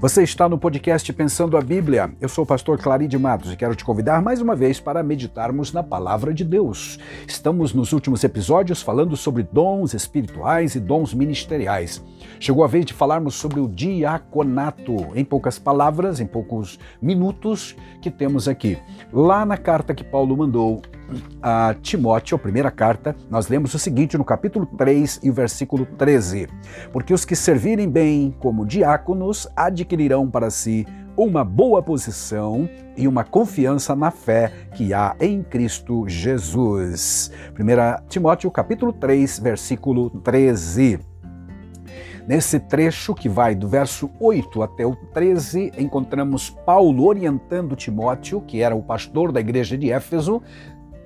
Você está no podcast Pensando a Bíblia. Eu sou o pastor Claride Matos e quero te convidar mais uma vez para meditarmos na palavra de Deus. Estamos nos últimos episódios falando sobre dons espirituais e dons ministeriais. Chegou a vez de falarmos sobre o diaconato, em poucas palavras, em poucos minutos que temos aqui. Lá na carta que Paulo mandou a Timóteo, primeira carta, nós lemos o seguinte no capítulo 3 e o versículo 13: Porque os que servirem bem como diáconos adquirirão para si uma boa posição e uma confiança na fé que há em Cristo Jesus. 1 Timóteo capítulo 3, versículo 13. Nesse trecho que vai do verso 8 até o 13, encontramos Paulo orientando Timóteo, que era o pastor da igreja de Éfeso,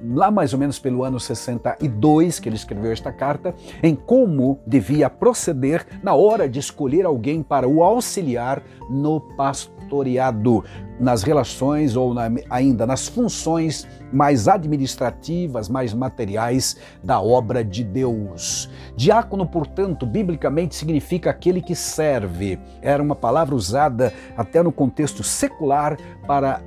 lá mais ou menos pelo ano 62 que ele escreveu esta carta, em como devia proceder na hora de escolher alguém para o auxiliar no pastoreado, nas relações ou na, ainda nas funções mais administrativas, mais materiais da obra de Deus. Diácono, portanto, biblicamente significa aquele que serve. Era uma palavra usada até no contexto secular para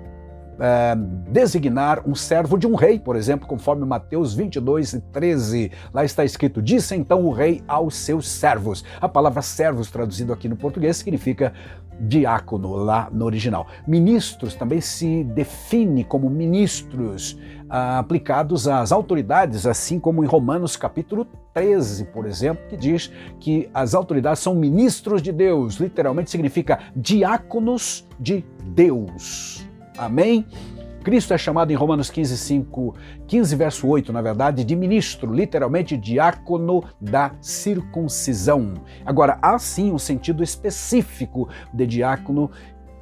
é, designar um servo de um rei, por exemplo, conforme Mateus 22 e 13. Lá está escrito: Disse então o rei aos seus servos. A palavra servos, traduzido aqui no português, significa diácono, lá no original. Ministros também se define como ministros ah, aplicados às autoridades, assim como em Romanos capítulo 13, por exemplo, que diz que as autoridades são ministros de Deus. Literalmente significa diáconos de Deus. Amém? Cristo é chamado em Romanos 15, 5, 15, verso 8, na verdade, de ministro, literalmente diácono da circuncisão. Agora, há sim um sentido específico de diácono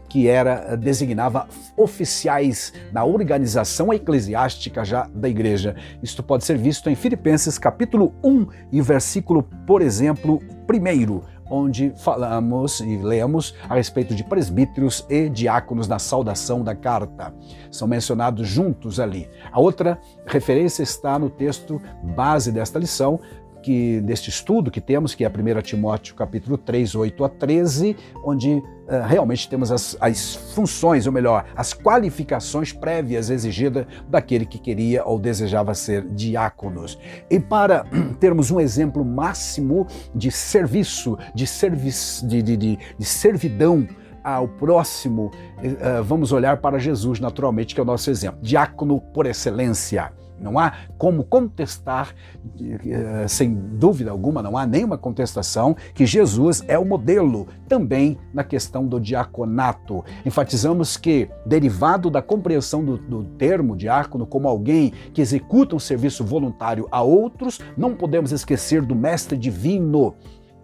que era designava oficiais na organização eclesiástica já da igreja. Isto pode ser visto em Filipenses capítulo 1 e versículo, por exemplo, primeiro onde falamos e lemos a respeito de presbíteros e diáconos na saudação da carta. São mencionados juntos ali. A outra referência está no texto base desta lição, que deste estudo que temos, que é 1 Timóteo capítulo 3, 8 a 13, onde uh, realmente temos as, as funções, ou melhor, as qualificações prévias exigidas daquele que queria ou desejava ser diáconos. E para termos um exemplo máximo de serviço, de, serviço, de, de, de, de servidão, ao próximo, uh, vamos olhar para Jesus, naturalmente, que é o nosso exemplo. Diácono por excelência. Não há como contestar, eh, sem dúvida alguma, não há nenhuma contestação que Jesus é o modelo também na questão do diaconato. Enfatizamos que, derivado da compreensão do, do termo diácono como alguém que executa um serviço voluntário a outros, não podemos esquecer do mestre divino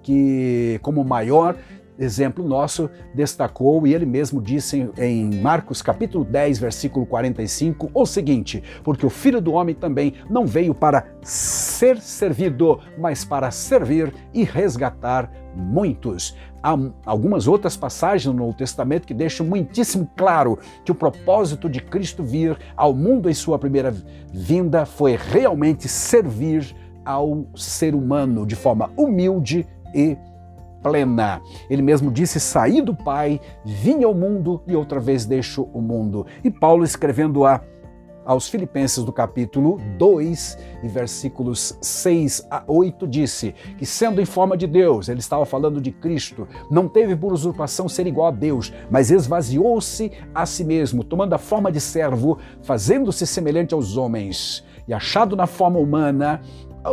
que, como maior exemplo nosso, destacou e ele mesmo disse em Marcos capítulo 10, versículo 45, o seguinte: Porque o Filho do Homem também não veio para ser servido, mas para servir e resgatar muitos. Há algumas outras passagens no Novo Testamento que deixam muitíssimo claro que o propósito de Cristo vir ao mundo em sua primeira vinda foi realmente servir ao ser humano de forma humilde e plena. Ele mesmo disse: Saí do Pai, vim ao mundo e outra vez deixo o mundo. E Paulo, escrevendo a aos Filipenses do capítulo 2 e versículos 6 a 8 disse que sendo em forma de Deus, ele estava falando de Cristo, não teve por usurpação ser igual a Deus, mas esvaziou-se a si mesmo, tomando a forma de servo, fazendo-se semelhante aos homens, e achado na forma humana,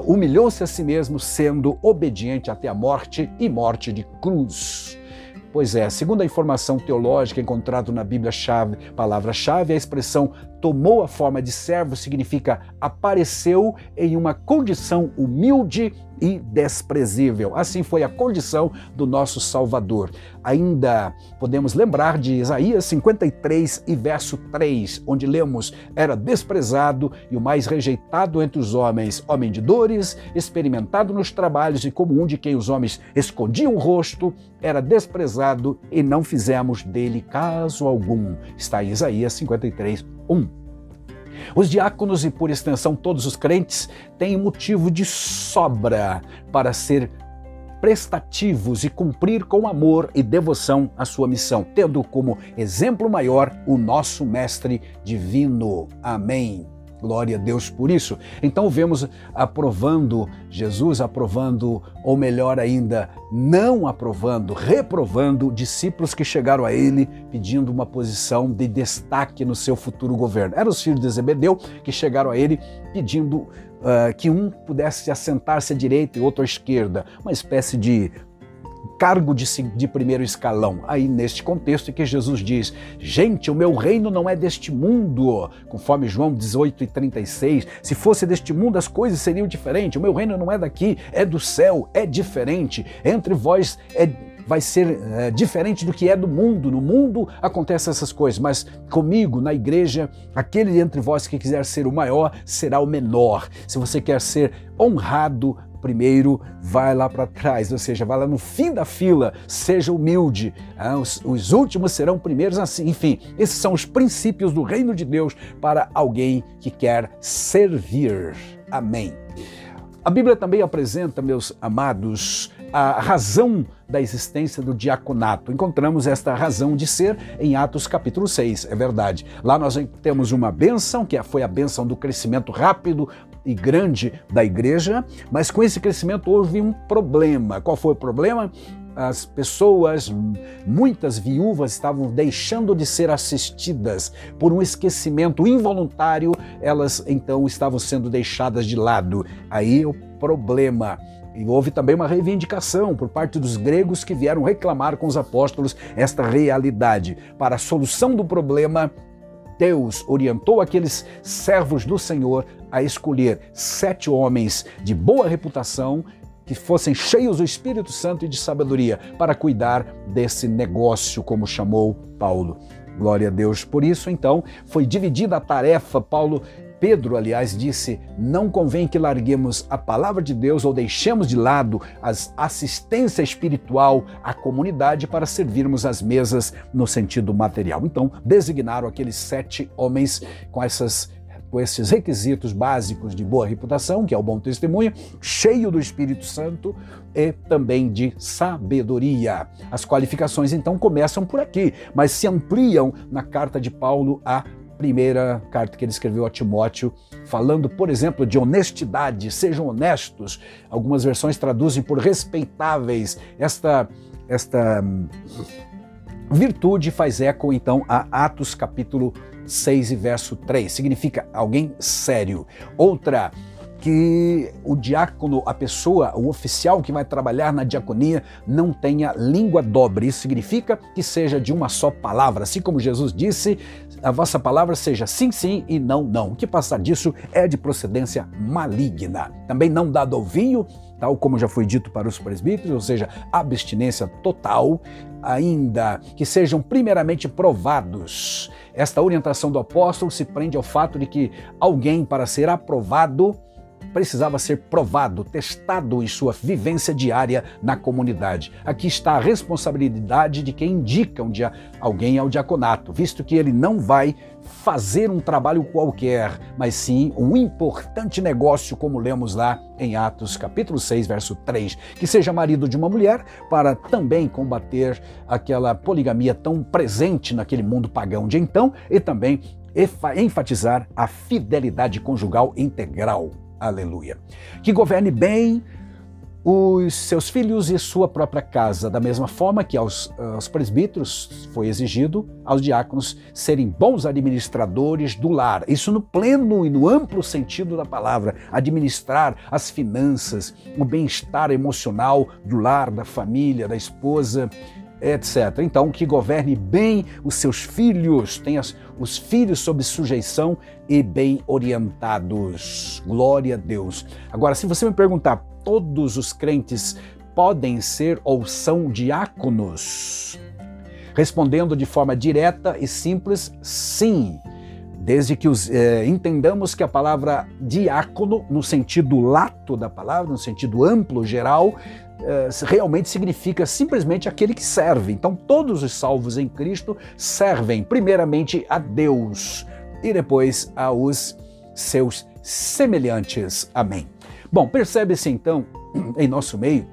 humilhou-se a si mesmo, sendo obediente até a morte e morte de cruz. Pois é, segundo a informação teológica encontrada na Bíblia-chave, palavra-chave, a expressão tomou a forma de servo significa apareceu em uma condição humilde e desprezível. Assim foi a condição do nosso Salvador. Ainda podemos lembrar de Isaías 53 e verso 3, onde lemos: Era desprezado e o mais rejeitado entre os homens, homem de dores, experimentado nos trabalhos e como um de quem os homens escondiam o rosto, era desprezado e não fizemos dele caso algum. Está em Isaías 53, 1. Os diáconos e, por extensão, todos os crentes têm motivo de sobra para ser prestativos e cumprir com amor e devoção a sua missão, tendo como exemplo maior o nosso Mestre Divino. Amém. Glória a Deus por isso. Então vemos aprovando, Jesus aprovando, ou melhor ainda, não aprovando, reprovando discípulos que chegaram a ele pedindo uma posição de destaque no seu futuro governo. Eram os filhos de Zebedeu que chegaram a ele pedindo uh, que um pudesse assentar-se à direita e outro à esquerda, uma espécie de cargo de, de primeiro escalão. Aí, neste contexto, que Jesus diz: Gente, o meu reino não é deste mundo, conforme João 18 e 36. Se fosse deste mundo, as coisas seriam diferentes. O meu reino não é daqui, é do céu, é diferente. Entre vós é vai ser é, diferente do que é do mundo. No mundo acontecem essas coisas, mas comigo, na igreja, aquele entre vós que quiser ser o maior será o menor. Se você quer ser honrado, primeiro vai lá para trás, ou seja, vai lá no fim da fila, seja humilde. Ah, os, os, últimos serão primeiros, assim. Enfim, esses são os princípios do reino de Deus para alguém que quer servir. Amém. A Bíblia também apresenta, meus amados, a razão da existência do diaconato. Encontramos esta razão de ser em Atos capítulo 6, é verdade. Lá nós temos uma benção, que foi a benção do crescimento rápido e grande da igreja, mas com esse crescimento houve um problema. Qual foi o problema? as pessoas, muitas viúvas, estavam deixando de ser assistidas por um esquecimento involuntário, elas então estavam sendo deixadas de lado. Aí o problema. E houve também uma reivindicação por parte dos gregos que vieram reclamar com os apóstolos esta realidade. Para a solução do problema, Deus orientou aqueles servos do Senhor a escolher sete homens de boa reputação que fossem cheios do Espírito Santo e de sabedoria para cuidar desse negócio, como chamou Paulo. Glória a Deus por isso, então, foi dividida a tarefa. Paulo Pedro, aliás, disse: não convém que larguemos a palavra de Deus ou deixemos de lado a assistência espiritual à comunidade para servirmos as mesas no sentido material. Então, designaram aqueles sete homens com essas com esses requisitos básicos de boa reputação, que é o bom testemunho, cheio do Espírito Santo e também de sabedoria. As qualificações então começam por aqui, mas se ampliam na carta de Paulo a primeira carta que ele escreveu a Timóteo, falando, por exemplo, de honestidade, sejam honestos. Algumas versões traduzem por respeitáveis. Esta, esta hum, virtude faz eco, então, a Atos capítulo 6 e verso 3. Significa alguém sério. Outra que o diácono, a pessoa, o oficial que vai trabalhar na diaconia, não tenha língua dobre. Isso significa que seja de uma só palavra. Assim como Jesus disse, a vossa palavra seja sim, sim e não, não. O que passar disso é de procedência maligna. Também não dado ao vinho, tal como já foi dito para os presbíteros, ou seja, abstinência total, ainda que sejam primeiramente provados. Esta orientação do apóstolo se prende ao fato de que alguém, para ser aprovado, precisava ser provado, testado em sua vivência diária na comunidade. Aqui está a responsabilidade de quem indica um dia alguém ao diaconato, visto que ele não vai fazer um trabalho qualquer, mas sim um importante negócio, como lemos lá em Atos capítulo 6, verso 3, que seja marido de uma mulher para também combater aquela poligamia tão presente naquele mundo pagão de então e também enfatizar a fidelidade conjugal integral. Aleluia. Que governe bem os seus filhos e sua própria casa, da mesma forma que aos, aos, presbíteros foi exigido aos diáconos serem bons administradores do lar. Isso no pleno e no amplo sentido da palavra, administrar as finanças, o bem-estar emocional do lar, da família, da esposa, etc. Então, que governe bem os seus filhos, tenha os filhos sob sujeição e bem orientados. Glória a Deus. Agora, se você me perguntar, todos os crentes podem ser ou são diáconos? Respondendo de forma direta e simples, sim. Desde que os, eh, entendamos que a palavra diácono, no sentido lato da palavra, no sentido amplo, geral, realmente significa simplesmente aquele que serve. Então, todos os salvos em Cristo servem primeiramente a Deus e depois aos seus semelhantes. Amém. Bom, percebe-se então em nosso meio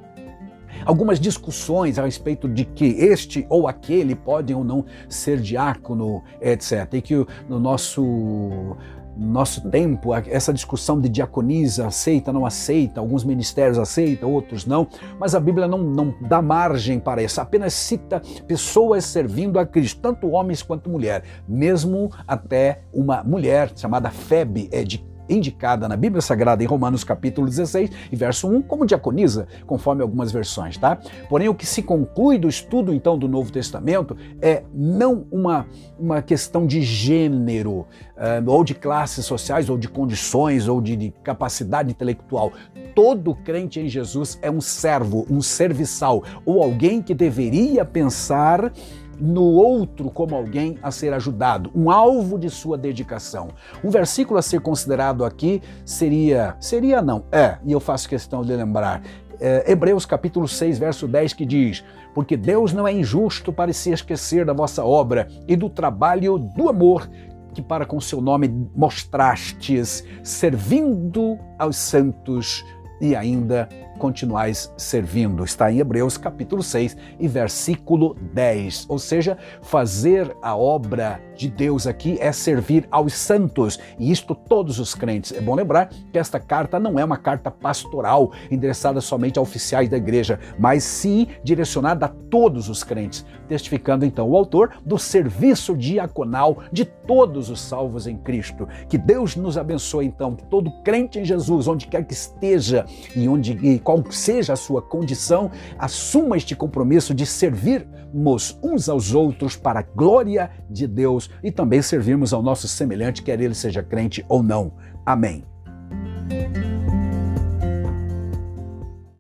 algumas discussões a respeito de que este ou aquele podem ou não ser diácono, etc. E que no nosso nosso tempo, essa discussão de diaconisa, aceita, não aceita, alguns ministérios aceitam, outros não, mas a Bíblia não, não dá margem para isso, apenas cita pessoas servindo a Cristo, tanto homens quanto mulher, mesmo até uma mulher chamada Febe, é de indicada na Bíblia Sagrada em Romanos capítulo 16 e verso 1 como diaconisa, conforme algumas versões, tá? Porém, o que se conclui do estudo então do Novo Testamento é não uma, uma questão de gênero, uh, ou de classes sociais, ou de condições, ou de, de capacidade intelectual. Todo crente em Jesus é um servo, um serviçal, ou alguém que deveria pensar no outro como alguém a ser ajudado, um alvo de sua dedicação. Um versículo a ser considerado aqui seria, seria não, é, e eu faço questão de lembrar, é, Hebreus capítulo 6, verso 10, que diz: Porque Deus não é injusto para se esquecer da vossa obra e do trabalho do amor que para com seu nome mostrastes, servindo aos santos e ainda continuais servindo. Está em Hebreus capítulo 6 e versículo 10. Ou seja, fazer a obra de Deus aqui é servir aos santos, e isto todos os crentes. É bom lembrar que esta carta não é uma carta pastoral endereçada somente a oficiais da igreja, mas sim direcionada a todos os crentes, testificando então o autor do serviço diaconal de todos os salvos em Cristo. Que Deus nos abençoe então, que todo crente em Jesus, onde quer que esteja e onde qual seja a sua condição, assuma este compromisso de servirmos uns aos outros para a glória de Deus e também servirmos ao nosso semelhante, quer ele seja crente ou não. Amém.